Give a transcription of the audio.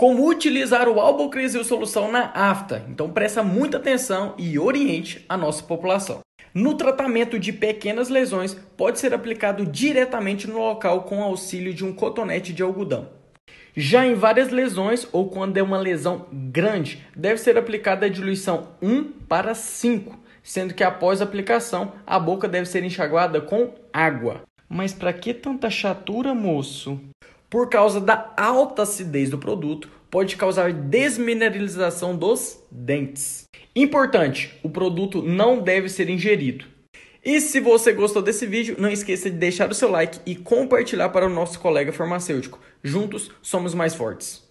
Como utilizar o albocrisil solução na afta. Então presta muita atenção e oriente a nossa população. No tratamento de pequenas lesões, pode ser aplicado diretamente no local com auxílio de um cotonete de algodão. Já em várias lesões ou quando é uma lesão grande, deve ser aplicada a diluição 1 para 5, sendo que após a aplicação a boca deve ser enxaguada com água. Mas para que tanta chatura, moço? Por causa da alta acidez do produto, pode causar desmineralização dos dentes. Importante, o produto não deve ser ingerido. E se você gostou desse vídeo, não esqueça de deixar o seu like e compartilhar para o nosso colega farmacêutico. Juntos somos mais fortes.